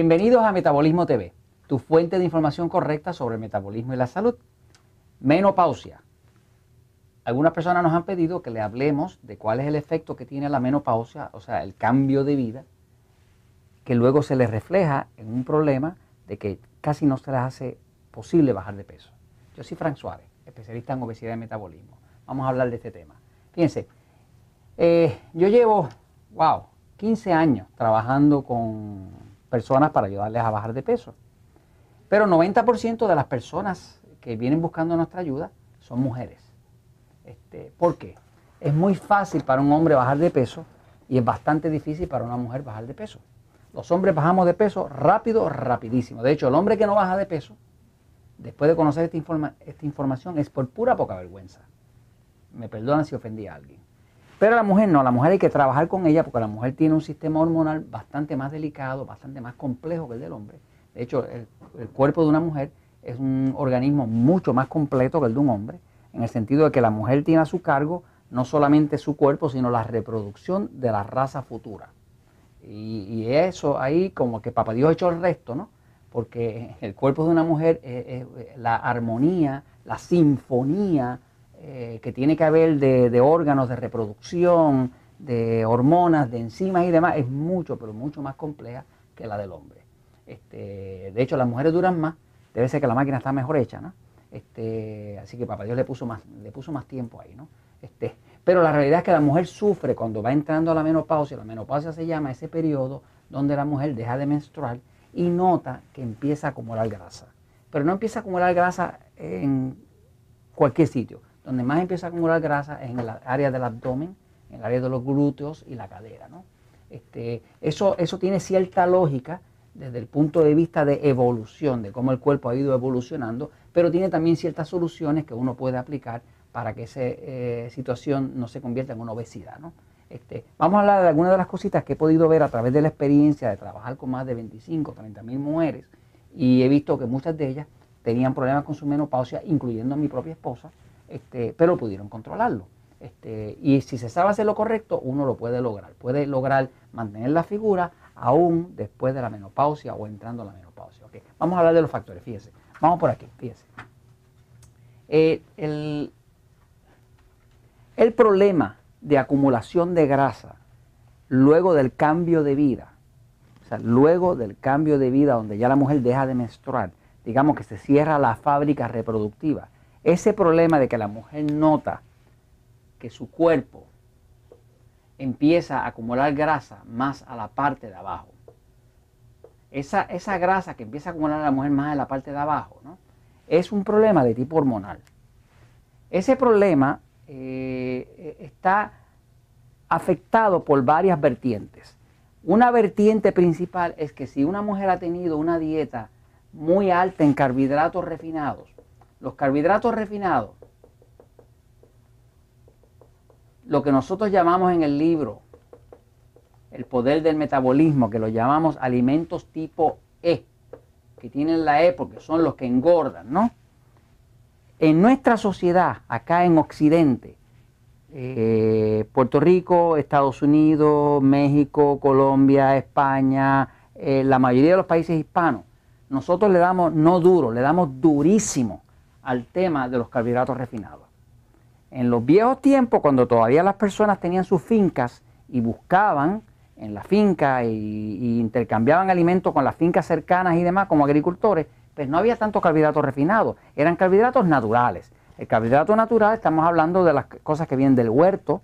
Bienvenidos a Metabolismo TV, tu fuente de información correcta sobre el metabolismo y la salud. Menopausia. Algunas personas nos han pedido que le hablemos de cuál es el efecto que tiene la menopausia, o sea, el cambio de vida, que luego se les refleja en un problema de que casi no se les hace posible bajar de peso. Yo soy Frank Suárez, especialista en obesidad y metabolismo. Vamos a hablar de este tema. Fíjense, eh, yo llevo, wow, 15 años trabajando con personas para ayudarles a bajar de peso. Pero 90% de las personas que vienen buscando nuestra ayuda son mujeres. Este, ¿Por qué? Es muy fácil para un hombre bajar de peso y es bastante difícil para una mujer bajar de peso. Los hombres bajamos de peso rápido, rapidísimo. De hecho, el hombre que no baja de peso, después de conocer esta, esta información, es por pura poca vergüenza. Me perdonan si ofendí a alguien. Pero la mujer no, la mujer hay que trabajar con ella porque la mujer tiene un sistema hormonal bastante más delicado, bastante más complejo que el del hombre. De hecho, el, cuerpo de una mujer es un organismo mucho más completo que el de un hombre, en el sentido de que la mujer tiene a su cargo no solamente su cuerpo, sino la reproducción de la raza futura. Y, eso ahí como que Papá Dios hecho el resto, ¿no? Porque el cuerpo de una mujer es la armonía, la sinfonía, eh, que tiene que haber de, órganos de reproducción, de hormonas, de enzimas y demás, es mucho, pero mucho más compleja que la del hombre. Este, de hecho, las mujeres duran más, debe ser que la máquina está mejor hecha, ¿no? Este, así que papá Dios le puso más, le puso más tiempo ahí, ¿no? Este, pero la realidad es que la mujer sufre cuando va entrando a la menopausia. La menopausia se llama ese periodo donde la mujer deja de menstruar y nota que empieza a acumular grasa. Pero no empieza a acumular grasa en cualquier sitio. Donde más empieza a acumular grasa es en el área del abdomen, en el área de los glúteos y la cadera. ¿no? Este, eso, eso tiene cierta lógica desde el punto de vista de evolución, de cómo el cuerpo ha ido evolucionando, pero tiene también ciertas soluciones que uno puede aplicar para que esa eh, situación no se convierta en una obesidad. ¿no? Este, vamos a hablar de algunas de las cositas que he podido ver a través de la experiencia de trabajar con más de 25, 30 mil mujeres y he visto que muchas de ellas tenían problemas con su menopausia, incluyendo a mi propia esposa, este, pero pudieron controlarlo. Este, y si se sabe hacer lo correcto, uno lo puede lograr. Puede lograr mantener la figura aún después de la menopausia o entrando a la menopausia. Vamos a hablar de los factores, fíjense. Vamos por aquí, fíjense. Eh, el, el problema de acumulación de grasa luego del cambio de vida, o sea, luego del cambio de vida donde ya la mujer deja de menstruar, digamos que se cierra la fábrica reproductiva, ese problema de que la mujer nota que su cuerpo empieza a acumular grasa más a la parte de abajo. Esa, esa grasa que empieza a acumular la mujer más en la parte de abajo, ¿no? es un problema de tipo hormonal. Ese problema eh, está afectado por varias vertientes. Una vertiente principal es que si una mujer ha tenido una dieta muy alta en carbohidratos refinados, los carbohidratos refinados, lo que nosotros llamamos en el libro el poder del metabolismo, que lo llamamos alimentos tipo E, que tienen la E porque son los que engordan, ¿no? En nuestra sociedad, acá en Occidente, eh, Puerto Rico, Estados Unidos, México, Colombia, España, eh, la mayoría de los países hispanos, nosotros le damos no duro, le damos durísimo al tema de los carbohidratos refinados. En los viejos tiempos, cuando todavía las personas tenían sus fincas y buscaban en la finca y, intercambiaban alimentos con las fincas cercanas y demás como agricultores, pues no había tantos carbohidratos refinados, eran carbohidratos naturales. El carbohidrato natural, estamos hablando de las cosas que vienen del huerto,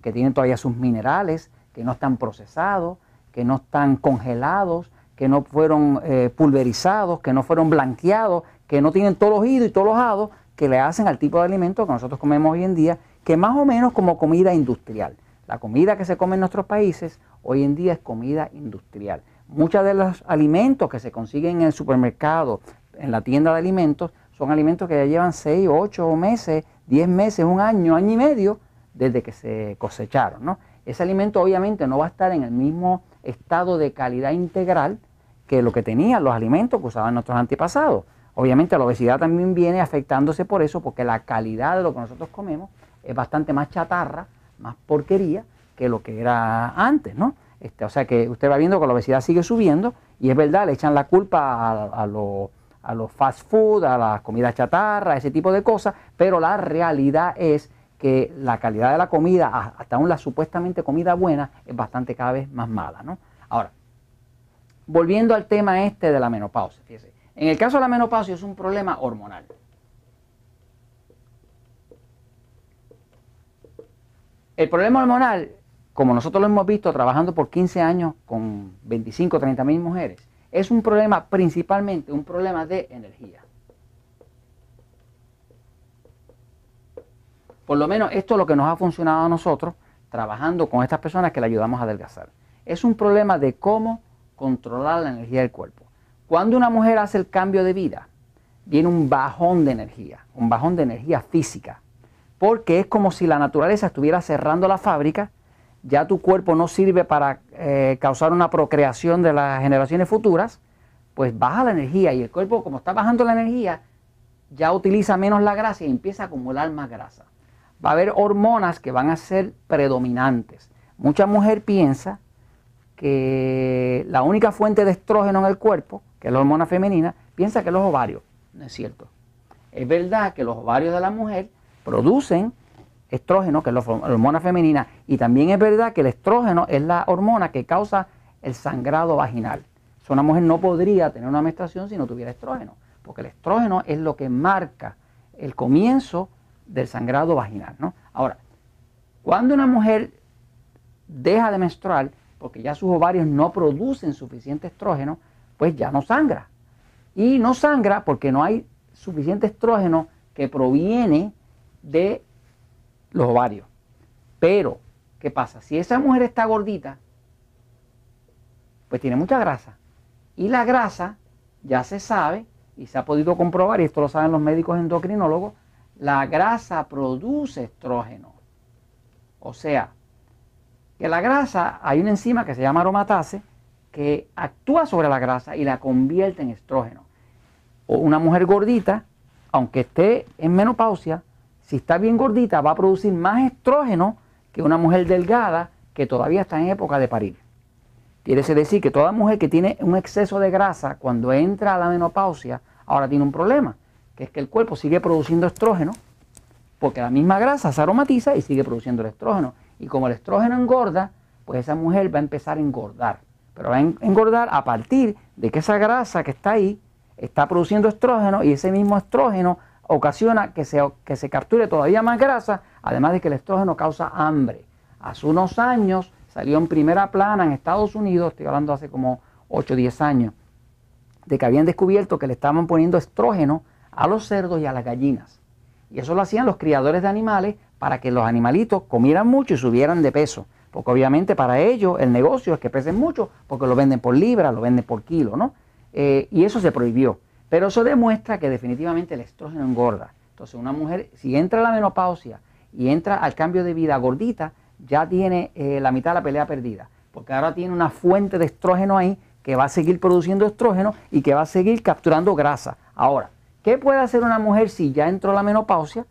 que tienen todavía sus minerales, que no están procesados, que no están congelados, que no fueron eh, pulverizados, que no fueron blanqueados, que no tienen todos los idos y todos los hados que le hacen al tipo de alimento que nosotros comemos hoy en día, que más o menos como comida industrial. La comida que se come en nuestros países hoy en día es comida industrial. Muchos de los alimentos que se consiguen en el supermercado, en la tienda de alimentos, son alimentos que ya llevan 6, 8 meses, 10 meses, un año, año y medio desde que se cosecharon. Ese alimento obviamente no va a estar en el mismo estado de calidad integral que lo que tenían los alimentos que usaban nuestros antepasados. Obviamente la obesidad también viene afectándose por eso, porque la calidad de lo que nosotros comemos es bastante más chatarra, más porquería que lo que era antes, ¿no? Este, o sea que usted va viendo que la obesidad sigue subiendo Y es verdad, le echan la culpa a, los fast food, a las comidas chatarra, ese tipo de cosas, pero la realidad es que la calidad de la comida, hasta aún la supuestamente comida buena, es bastante cada vez más mala. ¿no? Ahora, volviendo al tema este de la menopausia, fíjese, en el caso de la menopausia es un problema hormonal. El problema hormonal, como nosotros lo hemos visto trabajando por 15 años con 25 o 30 mil mujeres, es un problema principalmente un problema de energía. Por lo menos esto es lo que nos ha funcionado a nosotros trabajando con estas personas que le ayudamos a adelgazar. Es un problema de cómo controlar la energía del cuerpo. Cuando una mujer hace el cambio de vida, viene un bajón de energía, un bajón de energía física porque es como si la naturaleza estuviera cerrando la fábrica, ya tu cuerpo no sirve para eh, causar una procreación de las generaciones futuras, pues baja la energía y el cuerpo como está bajando la energía, ya utiliza menos la grasa y empieza a acumular más grasa. Va a haber hormonas que van a ser predominantes. Mucha mujer piensa que la única fuente de estrógeno en el cuerpo, que es la hormona femenina, piensa que los ovarios. No es cierto. Es verdad que los ovarios de la mujer producen estrógeno, que es la hormona femenina, y también es verdad que el estrógeno es la hormona que causa el sangrado vaginal. una mujer no podría tener una menstruación si no tuviera estrógeno, porque el estrógeno es lo que marca el comienzo del sangrado vaginal. ¿no? Ahora, cuando una mujer deja de menstruar, porque ya sus ovarios no producen suficiente estrógeno, pues ya no sangra. Y no sangra porque no hay suficiente estrógeno que proviene de los ovarios. Pero, ¿qué pasa? Si esa mujer está gordita, pues tiene mucha grasa. Y la grasa, ya se sabe, y se ha podido comprobar, y esto lo saben los médicos endocrinólogos, la grasa produce estrógeno. O sea, que la grasa, hay una enzima que se llama aromatase, que actúa sobre la grasa y la convierte en estrógeno. O una mujer gordita, aunque esté en menopausia, si está bien gordita, va a producir más estrógeno que una mujer delgada que todavía está en época de parir. Quiere decir que toda mujer que tiene un exceso de grasa cuando entra a la menopausia, ahora tiene un problema, que es que el cuerpo sigue produciendo estrógeno, porque la misma grasa se aromatiza y sigue produciendo el estrógeno. Y como el estrógeno engorda, pues esa mujer va a empezar a engordar. Pero va a engordar a partir de que esa grasa que está ahí está produciendo estrógeno y ese mismo estrógeno ocasiona que se, que se capture todavía más grasa, además de que el estrógeno causa hambre. Hace unos años salió en primera plana en Estados Unidos, estoy hablando hace como 8 o 10 años, de que habían descubierto que le estaban poniendo estrógeno a los cerdos y a las gallinas. Y eso lo hacían los criadores de animales para que los animalitos comieran mucho y subieran de peso. Porque obviamente para ellos el negocio es que pesen mucho porque lo venden por libra, lo venden por kilo, ¿no? Eh, y eso se prohibió. Pero eso demuestra que definitivamente el estrógeno engorda. Entonces una mujer, si entra a la menopausia y entra al cambio de vida gordita, ya tiene eh, la mitad de la pelea perdida. Porque ahora tiene una fuente de estrógeno ahí que va a seguir produciendo estrógeno y que va a seguir capturando grasa. Ahora, ¿qué puede hacer una mujer si ya entró la menopausia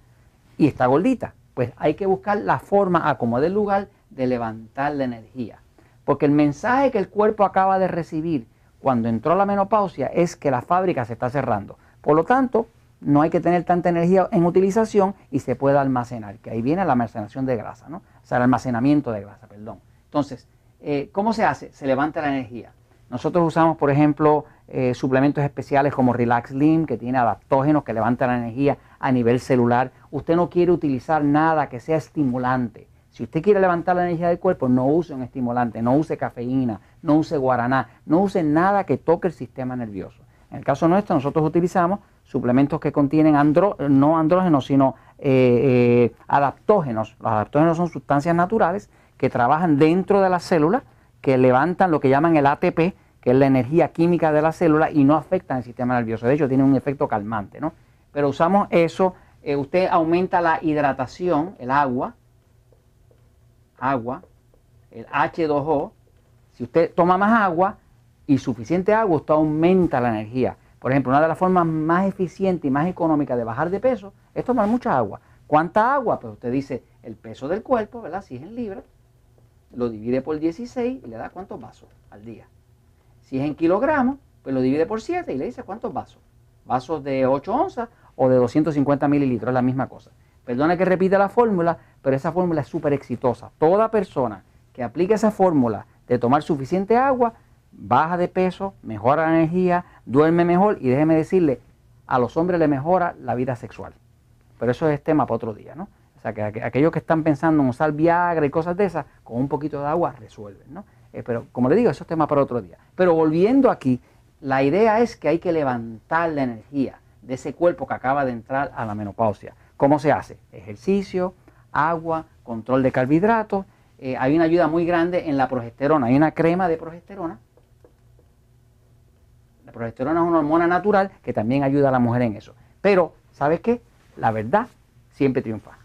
y está gordita? Pues hay que buscar la forma, a como del lugar, de levantar la energía. Porque el mensaje que el cuerpo acaba de recibir cuando entró la menopausia es que la fábrica se está cerrando. Por lo tanto, no hay que tener tanta energía en utilización y se puede almacenar, que ahí viene la almacenación de grasa, ¿no? O sea, el almacenamiento de grasa, perdón. Entonces, eh, ¿cómo se hace? Se levanta la energía. Nosotros usamos, por ejemplo, eh, suplementos especiales como Relax Slim, que tiene adaptógenos que levantan la energía a nivel celular. Usted no quiere utilizar nada que sea estimulante. Si usted quiere levantar la energía del cuerpo, no use un estimulante, no use cafeína, no use guaraná, no use nada que toque el sistema nervioso. En el caso nuestro, nosotros utilizamos suplementos que contienen no andrógenos, sino eh, eh, adaptógenos. Los adaptógenos son sustancias naturales que trabajan dentro de la célula, que levantan lo que llaman el ATP, que es la energía química de la célula, y no afectan el sistema nervioso. De hecho, tienen un efecto calmante, ¿no? Pero usamos eso, eh, usted aumenta la hidratación, el agua, agua, el H2O, si usted toma más agua y suficiente agua, usted aumenta la energía. Por ejemplo, una de las formas más eficientes y más económicas de bajar de peso es tomar mucha agua. ¿Cuánta agua? Pues usted dice el peso del cuerpo, ¿verdad? Si es en libras, lo divide por 16 y le da cuántos vasos al día. Si es en kilogramos, pues lo divide por 7 y le dice cuántos vasos. Vasos de 8 onzas o de 250 mililitros, es la misma cosa. Perdona que repita la fórmula, pero esa fórmula es súper exitosa. Toda persona que aplique esa fórmula de tomar suficiente agua, baja de peso, mejora la energía, duerme mejor y déjeme decirle, a los hombres le mejora la vida sexual. Pero eso es tema para otro día, ¿no? O sea, que aquellos que están pensando en usar Viagra y cosas de esas, con un poquito de agua resuelven, ¿no? Eh, pero como le digo, eso es tema para otro día. Pero volviendo aquí, la idea es que hay que levantar la energía de ese cuerpo que acaba de entrar a la menopausia. ¿Cómo se hace? Ejercicio, agua, control de carbohidratos. Eh, hay una ayuda muy grande en la progesterona. Hay una crema de progesterona. La progesterona es una hormona natural que también ayuda a la mujer en eso. Pero, ¿sabes qué? La verdad siempre triunfa.